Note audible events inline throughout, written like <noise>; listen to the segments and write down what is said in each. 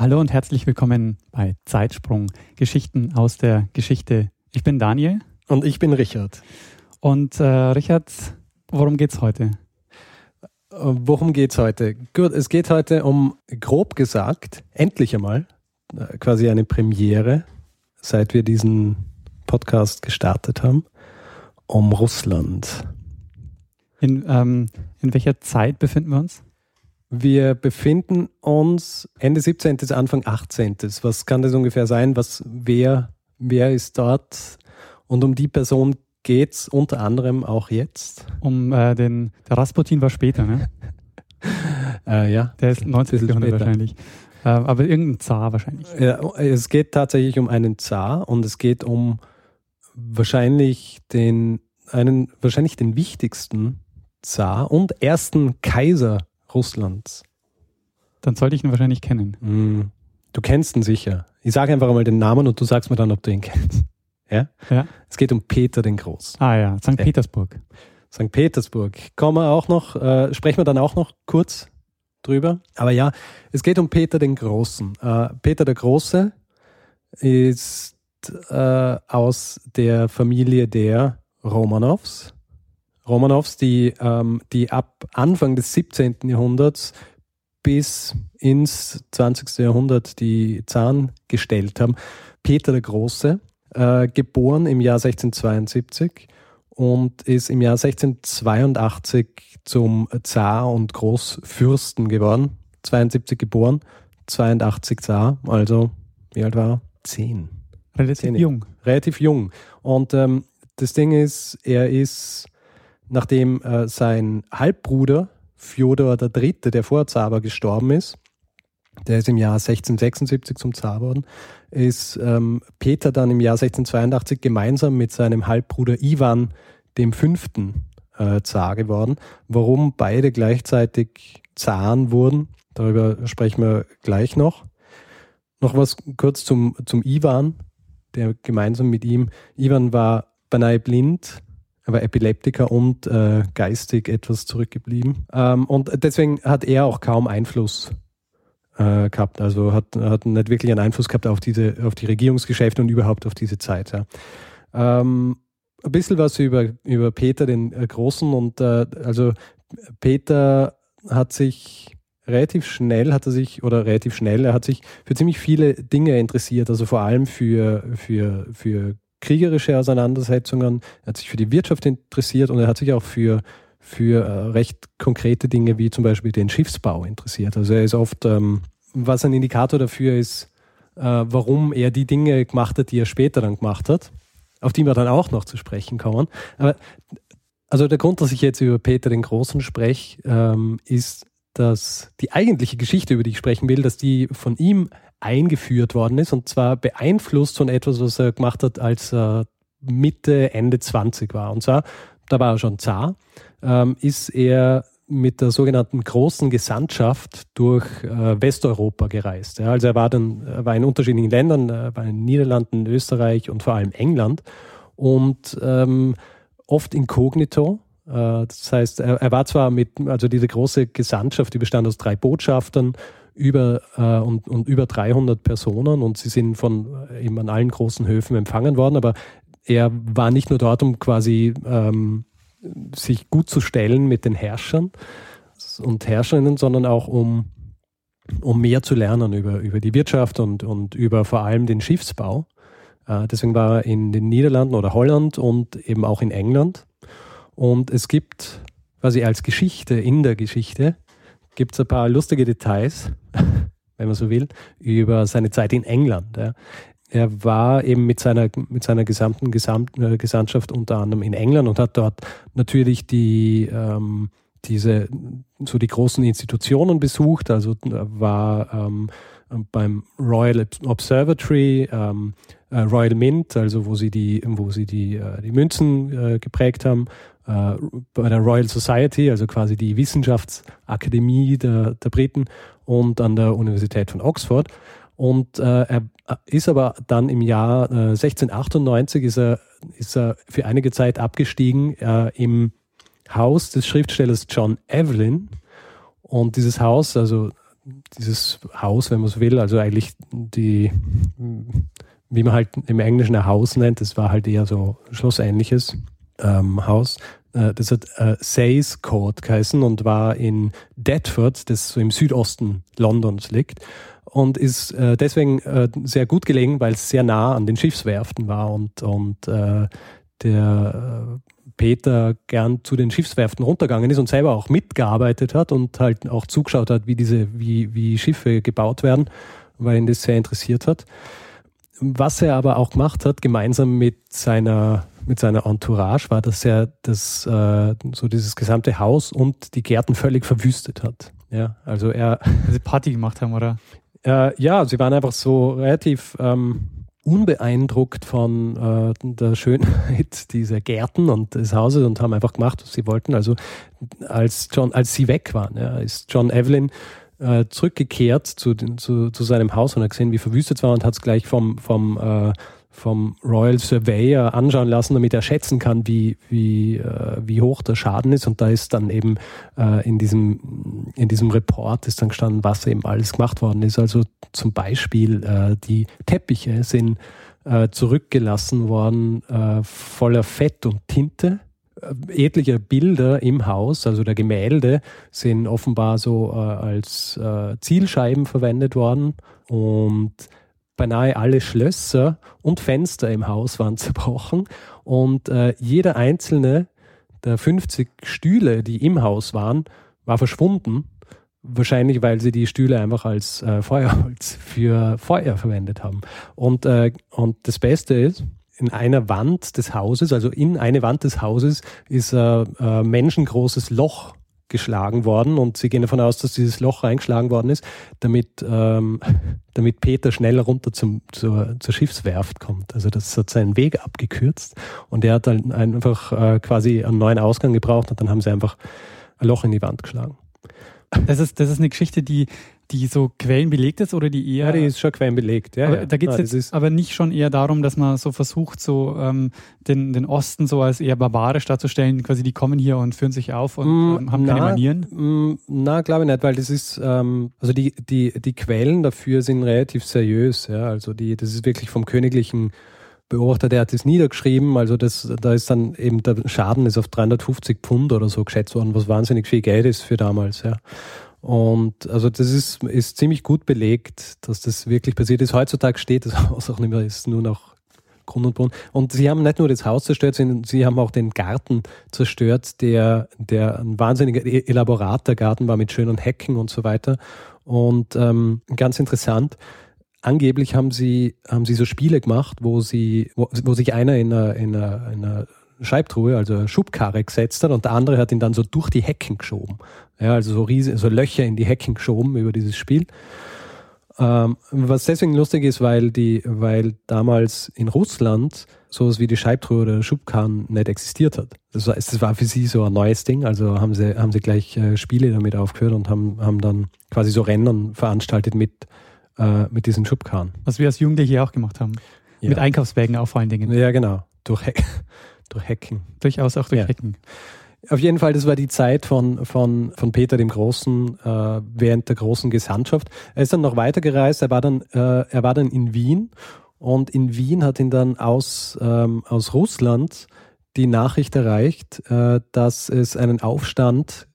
Hallo und herzlich willkommen bei Zeitsprung, Geschichten aus der Geschichte. Ich bin Daniel. Und ich bin Richard. Und äh, Richard, worum geht's heute? Äh, worum geht's heute? Gut, es geht heute um, grob gesagt, endlich einmal, äh, quasi eine Premiere, seit wir diesen Podcast gestartet haben, um Russland. In, ähm, in welcher Zeit befinden wir uns? Wir befinden uns Ende 17. bis Anfang 18. Was kann das ungefähr sein? Was, wer, wer ist dort? Und um die Person geht es unter anderem auch jetzt. Um äh, den, der Rasputin war später, ne? <laughs> äh, ja. Der ist 19. Jahrhundert wahrscheinlich. Äh, aber irgendein Zar wahrscheinlich. Ja, es geht tatsächlich um einen Zar und es geht um wahrscheinlich den, einen, wahrscheinlich den wichtigsten Zar und ersten Kaiser Russlands. Dann sollte ich ihn wahrscheinlich kennen. Mm, du kennst ihn sicher. Ich sage einfach mal den Namen und du sagst mir dann, ob du ihn kennst. <laughs> Ja? Ja. Es geht um Peter den Großen. Ah ja, St. Petersburg. St. Petersburg. Kommen wir auch noch, äh, sprechen wir dann auch noch kurz drüber. Aber ja, es geht um Peter den Großen. Äh, Peter der Große ist äh, aus der Familie der Romanows. Romanows, die, ähm, die ab Anfang des 17. Jahrhunderts bis ins 20. Jahrhundert die Zahn gestellt haben. Peter der Große, äh, geboren im Jahr 1672 und ist im Jahr 1682 zum Zar und Großfürsten geworden. 72 geboren, 82 Zar, also wie alt war er? Zehn. Relativ Zehn. jung. Relativ jung. Und ähm, das Ding ist, er ist nachdem äh, sein Halbbruder Fjodor III., der Vorzar gestorben ist, der ist im Jahr 1676 zum Zar geworden, ist ähm, Peter dann im Jahr 1682 gemeinsam mit seinem Halbbruder Ivan dem fünften äh, Zar geworden. Warum beide gleichzeitig Zaren wurden, darüber sprechen wir gleich noch. Noch was kurz zum, zum Ivan, der gemeinsam mit ihm, Ivan war beinahe blind, aber Epileptiker und äh, geistig etwas zurückgeblieben. Ähm, und deswegen hat er auch kaum Einfluss äh, gehabt. Also hat, hat nicht wirklich einen Einfluss gehabt auf diese, auf die Regierungsgeschäfte und überhaupt auf diese Zeit. Ja. Ähm, ein bisschen was über, über Peter den äh, Großen und äh, also Peter hat sich relativ schnell hat er sich, oder relativ schnell, er hat sich für ziemlich viele Dinge interessiert, also vor allem für, für, für kriegerische Auseinandersetzungen, er hat sich für die Wirtschaft interessiert und er hat sich auch für, für äh, recht konkrete Dinge wie zum Beispiel den Schiffsbau interessiert. Also er ist oft, ähm, was ein Indikator dafür ist, äh, warum er die Dinge gemacht hat, die er später dann gemacht hat, auf die wir dann auch noch zu sprechen kommen. Aber also der Grund, dass ich jetzt über Peter den Großen spreche, ähm, ist, dass die eigentliche Geschichte, über die ich sprechen will, dass die von ihm eingeführt worden ist und zwar beeinflusst von etwas, was er gemacht hat, als er Mitte, Ende 20 war. Und zwar, da war er schon Zar, ähm, ist er mit der sogenannten großen Gesandtschaft durch äh, Westeuropa gereist. Ja, also er war dann war in unterschiedlichen Ländern, er war in den Niederlanden, Österreich und vor allem England und ähm, oft inkognito. Äh, das heißt, er, er, war zwar mit, also diese große Gesandtschaft, die bestand aus drei Botschaftern, über, äh, und, und über 300 Personen und sie sind von äh, eben an allen großen Höfen empfangen worden, aber er war nicht nur dort, um quasi ähm, sich gut zu stellen mit den Herrschern und Herrscherinnen, sondern auch um, um mehr zu lernen über, über die Wirtschaft und, und über vor allem den Schiffsbau. Äh, deswegen war er in den Niederlanden oder Holland und eben auch in England. Und es gibt quasi als Geschichte in der Geschichte gibt es ein paar lustige Details, <laughs> wenn man so will, über seine Zeit in England. Ja. Er war eben mit seiner, mit seiner gesamten Gesamt, äh, Gesandtschaft unter anderem in England und hat dort natürlich die, ähm, diese, so die großen Institutionen besucht, also war ähm, beim Royal Observatory, ähm, äh, Royal Mint, also wo sie die, wo sie die, äh, die Münzen äh, geprägt haben, äh, bei der Royal Society, also quasi die Wissenschaftsakademie der, der Briten und an der Universität von Oxford. Und äh, er ist aber dann im Jahr äh, 1698 ist er, ist er für einige Zeit abgestiegen äh, im Haus des Schriftstellers John Evelyn. Und dieses Haus, also dieses Haus, wenn man so will, also eigentlich die, wie man halt im Englischen ein Haus nennt, das war halt eher so schlossähnliches ähm, Haus. Äh, das hat äh, Sayes Court geheißen und war in Deptford, das so im Südosten Londons liegt. Und ist äh, deswegen äh, sehr gut gelegen, weil es sehr nah an den Schiffswerften war und, und äh, der äh, Peter gern zu den Schiffswerften runtergegangen ist und selber auch mitgearbeitet hat und halt auch zugeschaut hat, wie diese, wie, wie Schiffe gebaut werden, weil ihn das sehr interessiert hat. Was er aber auch gemacht hat, gemeinsam mit seiner, mit seiner Entourage, war, dass er das, äh, so dieses gesamte Haus und die Gärten völlig verwüstet hat. Ja, also er. Also Party gemacht haben, oder? Äh, ja, sie waren einfach so relativ ähm, unbeeindruckt von äh, der Schönheit <laughs> dieser Gärten und des Hauses und haben einfach gemacht, was sie wollten. Also als John, als sie weg waren, ja, ist John Evelyn äh, zurückgekehrt zu, zu, zu seinem Haus und hat gesehen, wie verwüstet es war und hat es gleich vom, vom äh, vom Royal Surveyor anschauen lassen, damit er schätzen kann, wie, wie, äh, wie hoch der Schaden ist. Und da ist dann eben äh, in, diesem, in diesem Report ist dann gestanden, was eben alles gemacht worden ist. Also zum Beispiel äh, die Teppiche sind äh, zurückgelassen worden äh, voller Fett und Tinte. Äh, etliche Bilder im Haus, also der Gemälde, sind offenbar so als Zielscheiben verwendet worden. Und beinahe alle Schlösser und Fenster im Haus waren <laughs> zerbrochen und äh, jeder einzelne der 50 Stühle, die im Haus waren, war verschwunden. Wahrscheinlich, weil sie die Stühle einfach als äh, Feuerholz für Feuer verwendet haben. Und, äh, und das Beste ist, in einer Wand des Hauses, also in eine Wand des Hauses, ist ein äh, menschengroßes Loch geschlagen worden und sie gehen davon aus, dass dieses Loch reingeschlagen worden ist, damit, ähm, <laughs> damit Peter schneller runter zum, zur, zur Schiffswerft kommt. Also das hat seinen Weg abgekürzt und er hat dann einfach äh, quasi einen neuen Ausgang gebraucht und dann haben sie einfach ein Loch in die Wand geschlagen. Das ist, das ist eine Geschichte, die die so quellenbelegt ist oder die eher. Ja, die ist schon quellenbelegt, ja. Aber ja. da geht es ja, jetzt aber nicht schon eher darum, dass man so versucht, so ähm, den, den Osten so als eher barbarisch darzustellen, quasi die kommen hier und führen sich auf und mm, ähm, haben na, keine Manieren? Mm, na, glaube ich nicht, weil das ist, ähm, also die, die, die Quellen dafür sind relativ seriös, ja. Also die, das ist wirklich vom königlichen Beobachter, der hat das niedergeschrieben, also das, da ist dann eben der Schaden ist auf 350 Pfund oder so geschätzt worden, was wahnsinnig viel Geld ist für damals, ja. Und also das ist, ist ziemlich gut belegt, dass das wirklich passiert ist. Heutzutage steht das <laughs> Haus auch nicht mehr, ist nur noch Grund und Boden. Und sie haben nicht nur das Haus zerstört, sondern sie haben auch den Garten zerstört, der, der ein wahnsinniger e-, elaborater Garten war mit schönen Hecken und so weiter. Und ähm, ganz interessant, angeblich haben sie, haben sie so Spiele gemacht, wo sie, wo, wo sich einer in einer, in einer, in einer Scheibtruhe, also eine Schubkarre gesetzt hat und der andere hat ihn dann so durch die Hecken geschoben. Ja, also so, riesige, so Löcher in die Hecken geschoben über dieses Spiel. Ähm, was deswegen lustig ist, weil die, weil damals in Russland sowas wie die Scheibtruhe oder Schubkarren nicht existiert hat. Das war, das war für sie so ein neues Ding. Also haben sie, haben sie gleich äh, Spiele damit aufgehört und haben, haben dann quasi so Rennen veranstaltet mit, äh, mit diesen Schubkarren. Was wir als Jugendliche auch gemacht haben. Ja. Mit Einkaufswägen auch vor allen Dingen. Ja, genau. Durch, He <laughs> durch Hacken. Durchaus auch durch ja. Hacken. Auf jeden Fall, das war die Zeit von, von, von Peter dem Großen äh, während der großen Gesandtschaft. Er ist dann noch weitergereist, er war dann, äh, er war dann in Wien und in Wien hat ihn dann aus, ähm, aus Russland die Nachricht erreicht, äh, dass es einen Aufstand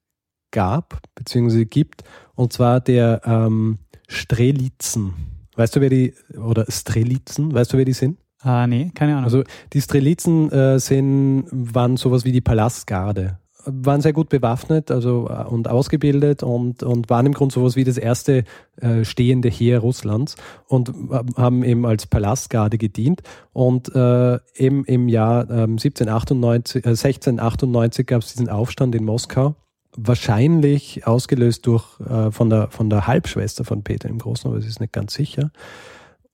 gab, beziehungsweise gibt, und zwar der ähm, Strelitzen. Weißt du, wer die, oder Strelitzen, weißt du, wer die sind? Ah, nee, keine Ahnung. Also die Strelitzen äh, sind, waren sowas wie die Palastgarde. Waren sehr gut bewaffnet also, äh, und ausgebildet und, und waren im Grunde sowas wie das erste äh, stehende Heer Russlands und äh, haben eben als Palastgarde gedient. Und äh, eben im Jahr 1798, 1698 gab es diesen Aufstand in Moskau wahrscheinlich ausgelöst durch äh, von, der, von der Halbschwester von Peter im Großen, aber es ist nicht ganz sicher.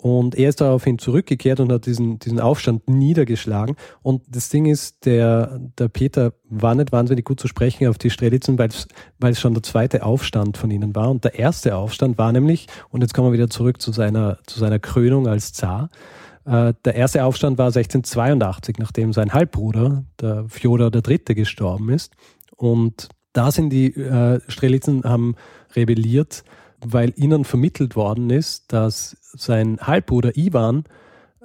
Und er ist daraufhin zurückgekehrt und hat diesen, diesen Aufstand niedergeschlagen. Und das Ding ist, der, der Peter war nicht wahnsinnig gut zu sprechen auf die Strelitzen, weil es schon der zweite Aufstand von ihnen war. Und der erste Aufstand war nämlich, und jetzt kommen wir wieder zurück zu seiner, zu seiner Krönung als Zar, äh, der erste Aufstand war 1682, nachdem sein Halbbruder, der Fjodor III., gestorben ist. Und da sind die äh, Strelitzen haben rebelliert, weil ihnen vermittelt worden ist, dass sein Halbbruder Ivan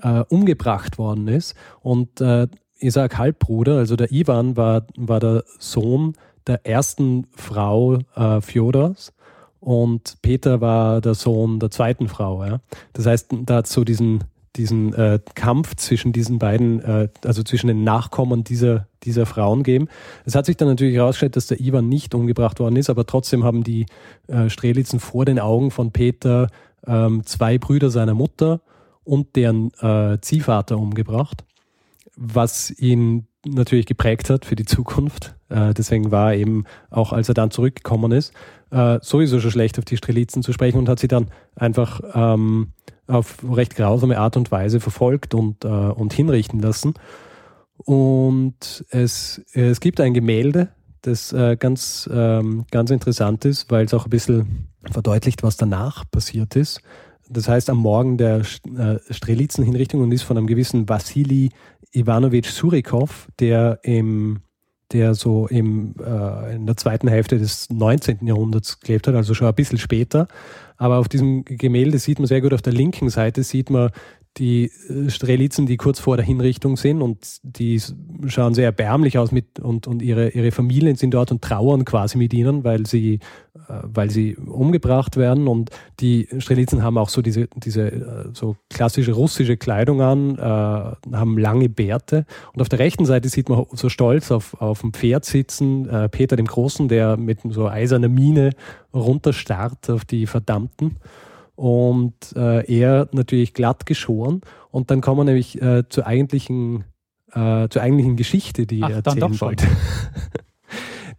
äh, umgebracht worden ist. Und äh, ich sage Halbbruder, also der Ivan war, war der Sohn der ersten Frau äh, Fjodors und Peter war der Sohn der zweiten Frau. Ja? Das heißt, da hat so diesen diesen äh, Kampf zwischen diesen beiden, äh, also zwischen den Nachkommen dieser, dieser Frauen geben. Es hat sich dann natürlich herausgestellt, dass der Ivan nicht umgebracht worden ist, aber trotzdem haben die äh, Strelitzen vor den Augen von Peter ähm, zwei Brüder seiner Mutter und deren äh, Ziehvater umgebracht, was ihn natürlich geprägt hat für die Zukunft. Äh, deswegen war eben auch, als er dann zurückgekommen ist, äh, sowieso schon schlecht auf die Strelitzen zu sprechen und hat sie dann einfach ähm, auf recht grausame Art und Weise verfolgt und, äh, und hinrichten lassen. Und es, es gibt ein Gemälde, das äh, ganz, ähm, ganz interessant ist, weil es auch ein bisschen verdeutlicht, was danach passiert ist. Das heißt, am Morgen der äh, Strelitzen-Hinrichtung und ist von einem gewissen Wassili Ivanovich Surikov, der im der so im, äh, in der zweiten Hälfte des 19. Jahrhunderts gelebt hat, also schon ein bisschen später. Aber auf diesem Gemälde sieht man sehr gut, auf der linken Seite sieht man die äh, Strelitzen, die kurz vor der Hinrichtung sind und die schauen sehr erbärmlich aus mit und, und ihre, ihre Familien sind dort und trauern quasi mit ihnen, weil sie, äh, weil sie umgebracht werden. Und die Strelitzen haben auch so diese, diese äh, so klassische russische Kleidung an, haben lange Bärte. Und auf der rechten Seite sieht man so stolz auf, auf dem Pferd sitzen, Peter dem Großen, der mit so eiserner Mine runterstarrt auf die Verdammten und äh, er natürlich glatt geschoren. Und dann kommen wir nämlich äh, zur eigentlichen, äh, zur eigentlichen Geschichte, die Ach, er erzählen wollte. <laughs>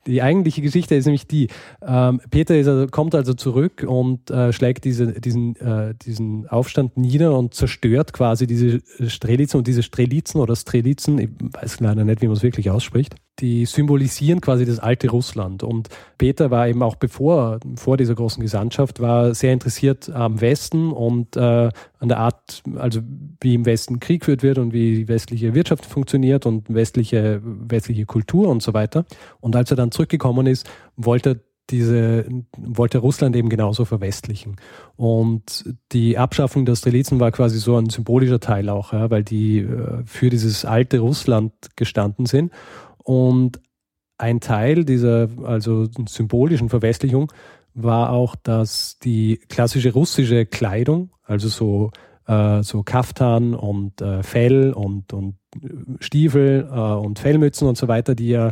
Die eigentliche Geschichte ist nämlich die, ähm, Peter also, kommt also zurück und äh, schlägt diese, diesen, äh, diesen Aufstand nieder und zerstört quasi diese Strelitzen und diese Strelitzen oder Strelitzen, ich weiß leider nicht, wie man es wirklich ausspricht, die symbolisieren quasi das alte Russland. Und Peter war eben auch bevor, vor dieser großen Gesandtschaft, war sehr interessiert am Westen und äh, an der Art, also wie im Westen Krieg geführt wird und wie westliche Wirtschaft funktioniert und westliche, westliche Kultur und so weiter. Und als er dann zurückgekommen ist, wollte diese, wollte Russland eben genauso verwestlichen. Und die Abschaffung der Strelitzen war quasi so ein symbolischer Teil auch, ja, weil die äh, für dieses alte Russland gestanden sind. Und ein Teil dieser also symbolischen Verwestlichung war auch, dass die klassische russische Kleidung, also so, äh, so Kaftan und äh, Fell und, und Stiefel äh, und Fellmützen und so weiter, die ja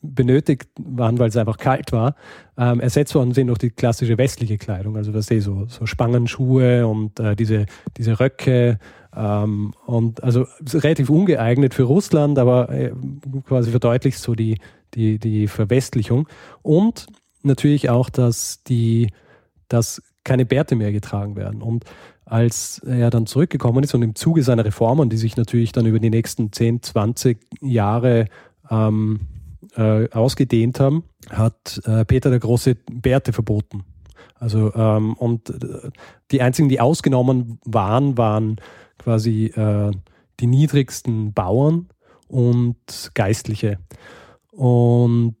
benötigt waren, weil es einfach kalt war, ähm, ersetzt worden sind durch die klassische westliche Kleidung. Also was sehe so, so Spangenschuhe und äh, diese, diese Röcke ähm, und also relativ ungeeignet für Russland, aber äh, quasi verdeutlicht so die, die, die Verwestlichung. Und natürlich auch, dass die, dass keine Bärte mehr getragen werden. Und als er dann zurückgekommen ist und im Zuge seiner Reformen, die sich natürlich dann über die nächsten 10, 20 Jahre ähm, äh, ausgedehnt haben, hat äh, Peter der Große Bärte verboten. Also ähm, und äh, die einzigen, die ausgenommen waren, waren quasi äh, die niedrigsten Bauern und Geistliche. Und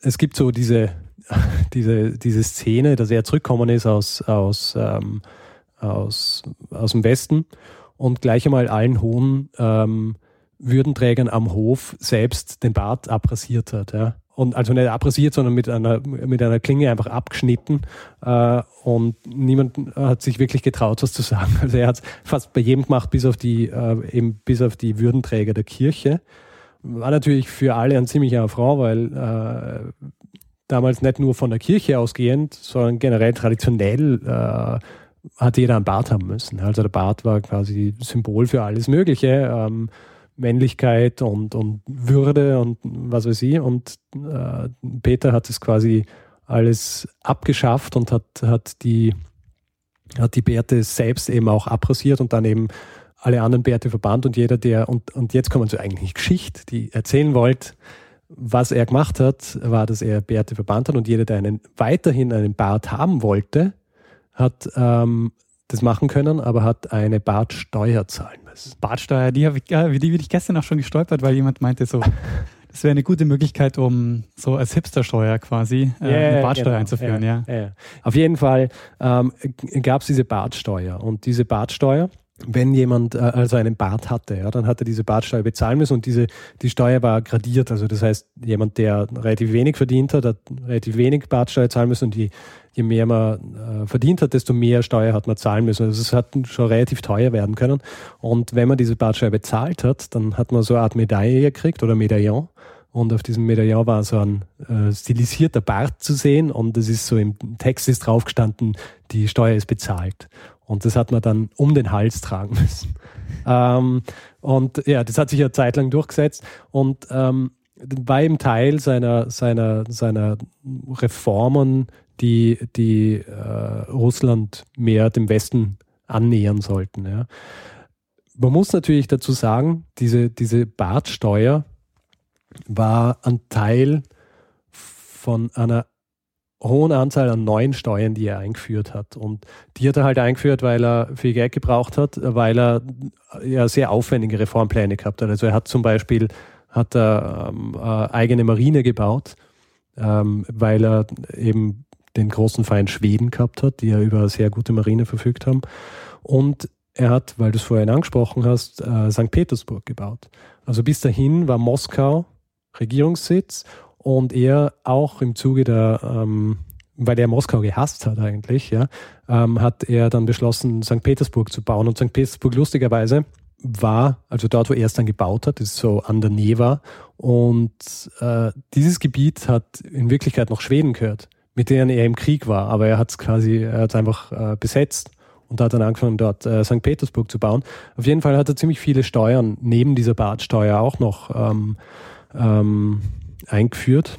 es gibt so diese, <laughs> diese, diese Szene, dass er zurückgekommen ist aus, aus, ähm, aus, aus dem Westen und gleich einmal allen hohen ähm, Würdenträgern am Hof selbst den Bart abrasiert hat. Ja und also nicht abrasiert, sondern mit einer, mit einer Klinge einfach abgeschnitten. Äh, und niemand hat sich wirklich getraut, was zu sagen. <laughs> Also er hat es fast bei jedem gemacht, bis auf die, äh, eben bis auf die Würdenträger der Kirche. War natürlich für alle ein ziemlicher Affront, weil äh, damals nicht nur von der Kirche ausgehend, sondern generell traditionell äh, hat jeder einen Bart haben müssen. Also der Bart war quasi Symbol für alles Mögliche. Ähm, Männlichkeit und, und Würde und was weiß ich. Und äh, Peter hat es quasi alles abgeschafft und hat, hat, die, hat die Bärte selbst eben auch abrasiert und dann eben alle anderen Bärte verbannt. Und jeder, der, und, und jetzt kommen wir zur eigentlichen Geschichte, die erzählen wollte, was er gemacht hat, war, dass er Bärte verbannt hat. Und jeder, der einen, weiterhin einen Bart haben wollte, hat ähm, das machen können, aber hat eine Bartsteuer zahlen müssen. Bartsteuer, die, habe ich, die bin ich gestern auch schon gestolpert, weil jemand meinte so, <laughs> das wäre eine gute Möglichkeit, um so als Hipstersteuer quasi äh, yeah, eine Bartsteuer genau. einzuführen. Ja, ja. ja, Auf jeden Fall ähm, gab es diese Bartsteuer und diese Bartsteuer wenn jemand äh, also einen Bart hatte, ja, dann hat er diese Bartsteuer bezahlen müssen und diese, die Steuer war gradiert. Also das heißt, jemand, der relativ wenig verdient hat, hat relativ wenig Bartsteuer zahlen müssen und die, je mehr man äh, verdient hat, desto mehr Steuer hat man zahlen müssen. Also es hat schon relativ teuer werden können. Und wenn man diese Bartsteuer bezahlt hat, dann hat man so eine Art Medaille gekriegt oder Medaillon. Und auf diesem Medaillon war so ein äh, stilisierter Bart zu sehen und es ist so im Text ist drauf gestanden, die Steuer ist bezahlt. Und das hat man dann um den Hals tragen müssen. ähm, und ja, das hat sich ja zeitlang durchgesetzt und ähm, war eben Teil seiner, seiner, seiner Reformen, die, die äh, Russland mehr dem Westen annähern sollten. Ja. Man muss natürlich dazu sagen, diese, diese Bartsteuer war ein Teil von einer hohen Anzahl an neuen Steuern, die er eingeführt hat. Und die hat er halt eingeführt, weil er viel Geld gebraucht hat, weil er ja sehr aufwendige Reformpläne gehabt hat. Also er hat zum Beispiel hat er ähm, äh, eigene Marine gebaut, ähm, weil er eben den großen Feind Schweden gehabt hat, die ja über eine sehr gute Marine verfügt haben. Und er hat, weil du es vorhin angesprochen hast, äh, St. Petersburg gebaut. Also bis dahin war Moskau Regierungssitz und er auch im Zuge der, ähm, weil er Moskau gehasst hat eigentlich, ja, ähm, hat er dann beschlossen, St. Petersburg zu bauen. Und St. Petersburg lustigerweise war, also dort, wo er es dann gebaut hat, ist so an der Neva. Und äh, dieses Gebiet hat in Wirklichkeit noch Schweden gehört, mit denen er im Krieg war. Aber er hat es quasi, er hat einfach äh, besetzt und hat dann angefangen, dort äh, St. Petersburg zu bauen. Auf jeden Fall hat er ziemlich viele Steuern neben dieser Badsteuer auch noch ähm, ähm, eingeführt.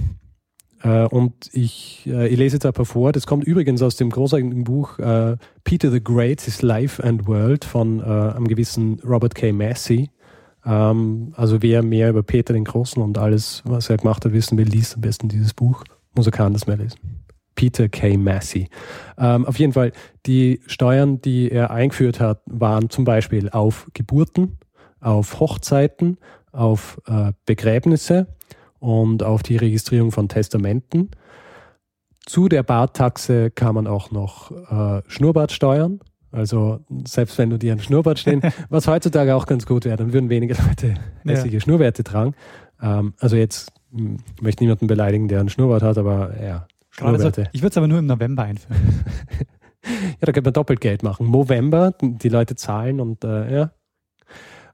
Äh, und ich, äh, ich lese jetzt ein paar vor. Das kommt übrigens aus dem großartigen Buch äh, Peter the Great, His Life and World von äh, einem gewissen Robert K. Massey. Ähm, also wer mehr über Peter den Großen und alles, was er gemacht hat, wissen will, liest am besten dieses Buch. Muss er kann das mehr lesen. Peter K. Massey. Ähm, auf jeden Fall, die Steuern, die er eingeführt hat, waren zum Beispiel auf Geburten, auf Hochzeiten, auf äh, Begräbnisse, und auf die Registrierung von Testamenten. Zu der Barttaxe kann man auch noch äh, Schnurrbart steuern. Also selbst wenn du dir einen Schnurrbart stehen, <laughs> was heutzutage auch ganz gut wäre, dann würden weniger Leute hässliche ja. Schnurrbärte tragen. Ähm, also jetzt hm, möchte niemanden beleidigen, der einen Schnurrbart hat, aber ja, Schnurrbärte. So, ich würde es aber nur im November einführen. <laughs> ja, da könnte man doppelt Geld machen. November, die Leute zahlen und äh, ja.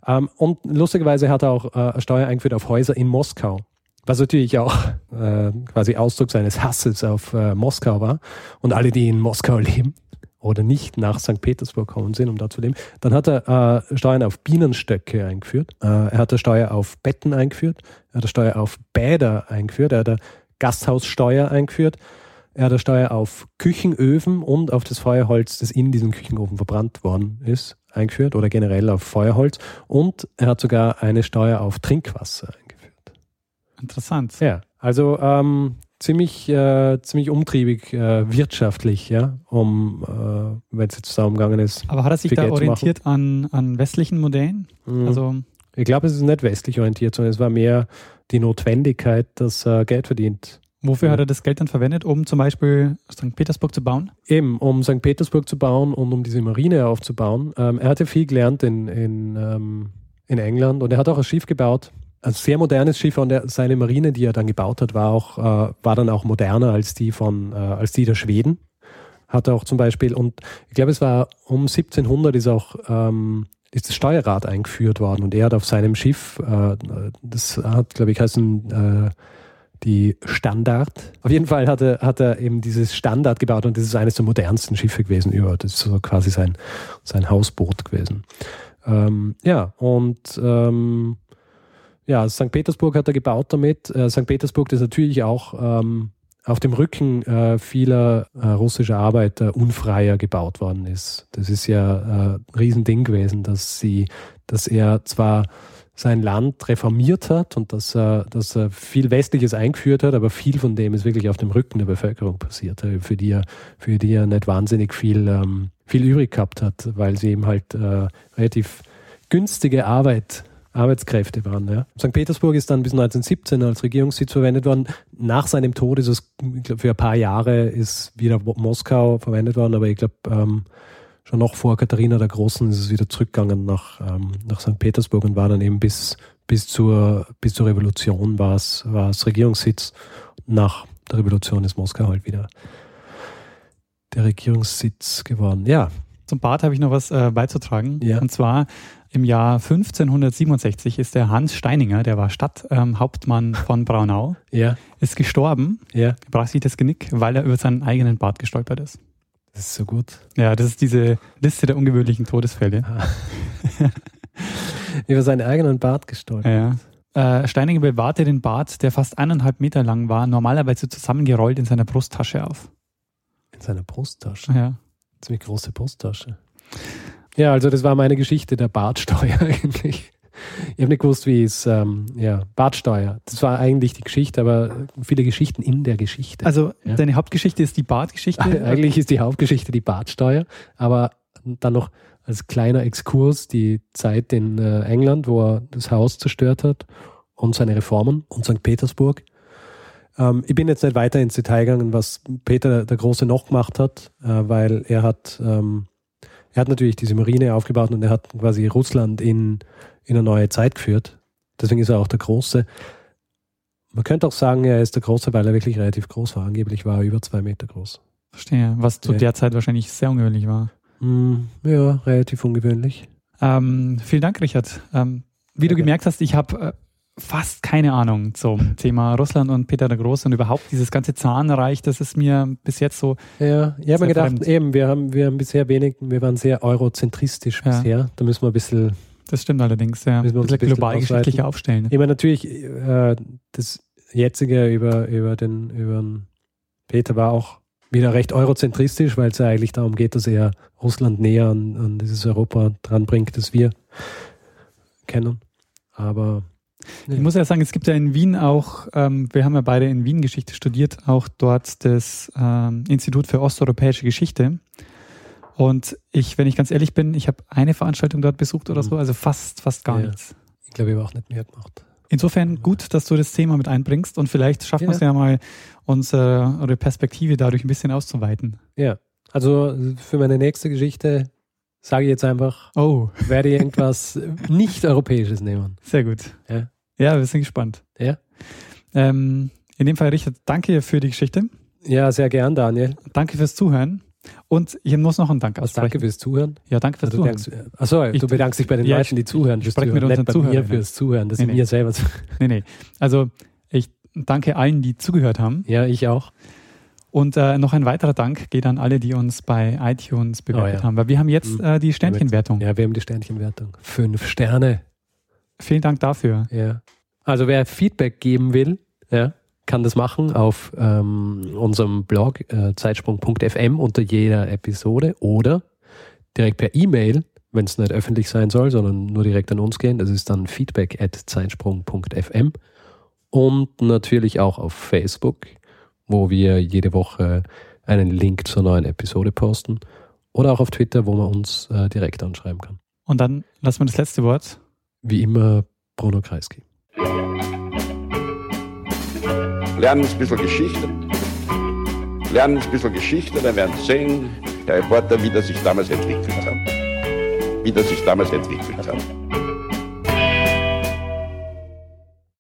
Ähm, und lustigerweise hat er auch äh, Steuer eingeführt auf Häuser in Moskau was natürlich auch äh, quasi Ausdruck seines Hasses auf äh, Moskau war und alle, die in Moskau <laughs> leben oder nicht nach St. Petersburg kommen sind, um da zu leben. Dann hat er äh, Steuern auf Bienenstöcke eingeführt. Äh, er hat eine Steuer auf Betten eingeführt. Er hat eine Steuer auf Bäder eingeführt. Er hat eine Gasthaussteuer eingeführt. Er hat eine Steuer auf Küchenöfen und auf das Feuerholz, das in diesem Küchenofen verbrannt worden ist, eingeführt oder generell auf Feuerholz. Und er hat sogar eine Steuer auf Trinkwasser eingeführt. Interessant. Ja, also ähm, ziemlich, äh, ziemlich umtriebig äh, wirtschaftlich, ja, um, äh, wenn es jetzt darum gegangen ist. Aber hat er sich da orientiert an, an westlichen Modellen? Mhm. Also ich glaube, es ist nicht westlich orientiert, sondern es war mehr die Notwendigkeit, dass er Geld verdient. Wofür ja. hat er das Geld dann verwendet, um zum Beispiel St. Petersburg zu bauen? Eben, um St. Petersburg zu bauen und um diese Marine aufzubauen. Ähm, er hatte viel gelernt in, in, ähm, in England und er hat auch ein Schiff gebaut, ein sehr modernes Schiff und seine Marine, die er dann gebaut hat, war auch, äh, war dann auch moderner als die von, äh, als die der Schweden. Hat er auch zum Beispiel, und ich glaube, es war um 1700 ist auch, ähm, ist das Steuerrad eingeführt worden und er hat auf seinem Schiff, äh, das hat, glaube ich, heißen, äh, die Standard. Auf jeden Fall hat er, hat er eben dieses Standard gebaut und das ist eines der modernsten Schiffe gewesen über. Das ist so quasi sein, sein Hausboot gewesen. Ähm, ja, und ähm, ja, St. Petersburg hat er gebaut damit. Äh, St. Petersburg ist natürlich auch ähm, auf dem Rücken äh, vieler äh, russischer Arbeiter unfreier gebaut worden ist. Das ist ja äh, ein Riesending gewesen, dass sie, dass er zwar sein Land reformiert hat und dass er, dass er viel Westliches eingeführt hat, aber viel von dem ist wirklich auf dem Rücken der Bevölkerung passiert, äh, für die er, für die er nicht wahnsinnig viel, ähm, viel übrig gehabt hat, weil sie eben halt äh, relativ günstige Arbeit Arbeitskräfte waren. Ja. St. Petersburg ist dann bis 1917 als Regierungssitz verwendet worden. Nach seinem Tod ist es, ich glaube, für ein paar Jahre ist wieder Moskau verwendet worden, aber ich glaube, ähm, schon noch vor Katharina der Großen ist es wieder zurückgegangen nach, ähm, nach St. Petersburg und war dann eben bis, bis, zur, bis zur Revolution war es, war es Regierungssitz. Nach der Revolution ist Moskau halt wieder der Regierungssitz geworden. Ja. Zum Bad habe ich noch was äh, beizutragen. Ja. Und zwar im Jahr 1567 ist der Hans Steininger, der war Stadthauptmann ähm, von Braunau, <laughs> ja. ist gestorben, ja. brach sich das Genick, weil er über seinen eigenen Bart gestolpert ist. Das ist so gut. Ja, das ist diese Liste der ungewöhnlichen Todesfälle. Ah. über seinen eigenen Bart gestolpert. Ja. Äh, Steininger bewahrte den Bart, der fast eineinhalb Meter lang war, normalerweise zusammengerollt in seiner Brusttasche auf. In seiner Brusttasche? Ja. Ziemlich große Brusttasche. Ja, also das war meine Geschichte der Bartsteuer <laughs> eigentlich. Ich habe nicht gewusst, wie es, ähm, ja, Bartsteuer. Das war eigentlich die Geschichte, aber viele Geschichten in der Geschichte. Also ja. deine Hauptgeschichte ist die Bartgeschichte? <laughs> eigentlich ist die Hauptgeschichte die Bartsteuer, aber dann noch als kleiner Exkurs die Zeit in äh, England, wo er das Haus zerstört hat und seine Reformen und St. Petersburg. Ähm, ich bin jetzt nicht weiter ins Detail gegangen, was Peter der Große noch gemacht hat, äh, weil er hat ähm, er hat natürlich diese Marine aufgebaut und er hat quasi Russland in, in eine neue Zeit geführt. Deswegen ist er auch der Große. Man könnte auch sagen, er ist der Große, weil er wirklich relativ groß war. Angeblich war er über zwei Meter groß. Verstehe. Was zu Ja. der Zeit wahrscheinlich sehr ungewöhnlich war. Hm, ja, relativ ungewöhnlich. Ähm, vielen Dank, Richard. Ähm, wie du Danke. gemerkt hast, ich habe äh, fast keine Ahnung zum Thema Russland und Peter der Große und überhaupt dieses ganze Zahnreich. Das ist mir bis jetzt so. Ja, ich habe mir gedacht, fremd. eben, wir haben, wir haben bisher wenig, wir waren sehr eurozentristisch Ja. bisher. Da müssen wir ein bisschen, Das stimmt allerdings. Ja. Müssen wir uns Ein bisschen globalgeschichtlicher ausweiten. aufstellen. ich meine natürlich, äh, das jetzige über, über den, über den Peter war auch wieder recht eurozentristisch, weil es ja eigentlich darum geht, dass er Russland näher an, an dieses Europa dran bringt, das wir kennen. Aber Ich muss ja sagen, es gibt ja in Wien auch, ähm, wir haben ja beide in Wien Geschichte studiert, auch dort das ähm, Institut für osteuropäische Geschichte. Und ich, wenn ich ganz ehrlich bin, ich habe eine Veranstaltung dort besucht oder Mhm. so, also fast, fast gar Ja. nichts. ich glaube, ich habe auch nicht mehr gemacht. Insofern gut, dass du das Thema mit einbringst und vielleicht schaffen wir es Ja. ja mal, unsere, unsere Perspektive dadurch ein bisschen auszuweiten. Ja, also für meine nächste Geschichte sage ich jetzt einfach, Oh, werde ich <laughs> irgendwas nicht-europäisches nehmen. sehr gut. Ja. Ja, wir sind gespannt. Ja. Ähm, in dem Fall, Richard, danke für die Geschichte. Ja, sehr gern, Daniel. Danke fürs Zuhören. Und ich muss noch einen Dank aussprechen. danke fürs Zuhören. Ja, danke fürs Also, Zuhören. denkst, achso, Ich- du bedankst dich bei den ja, Leuten, die zuhören. ich spreche mit unseren nicht bei mir Zuhörern, fürs Zuhören, das Nee, sind nee. mir selber. <laughs> Nee, nee. Also ich danke allen, die zugehört haben. Ja, ich auch. Und äh, noch ein weiterer Dank geht an alle, die uns bei iTunes bewertet Oh ja. haben. Weil wir haben jetzt Mhm. äh, die Sternchenwertung. Ja, wir haben die Sternchenwertung. Fünf Sterne. Vielen Dank dafür. Ja. Also wer Feedback geben will, ja, kann das machen auf ähm, unserem Blog äh, zeitsprung.fm unter jeder Episode oder direkt per E-Mail, wenn es nicht öffentlich sein soll, sondern nur direkt an uns gehen. Das ist dann feedback at zeitsprung.fm und natürlich auch auf Facebook, wo wir jede Woche einen Link zur neuen Episode posten oder auch auf Twitter, wo man uns äh, direkt anschreiben kann. Und dann lassen wir das letzte Wort. Wie immer Bruno Kreisky. Lernen ein bisschen Geschichte. Lernen ein bisschen Geschichte, dann werden Sie sehen, der Reporter, wie das sich damals entwickelt hat. Wie das sich damals entwickelt hat.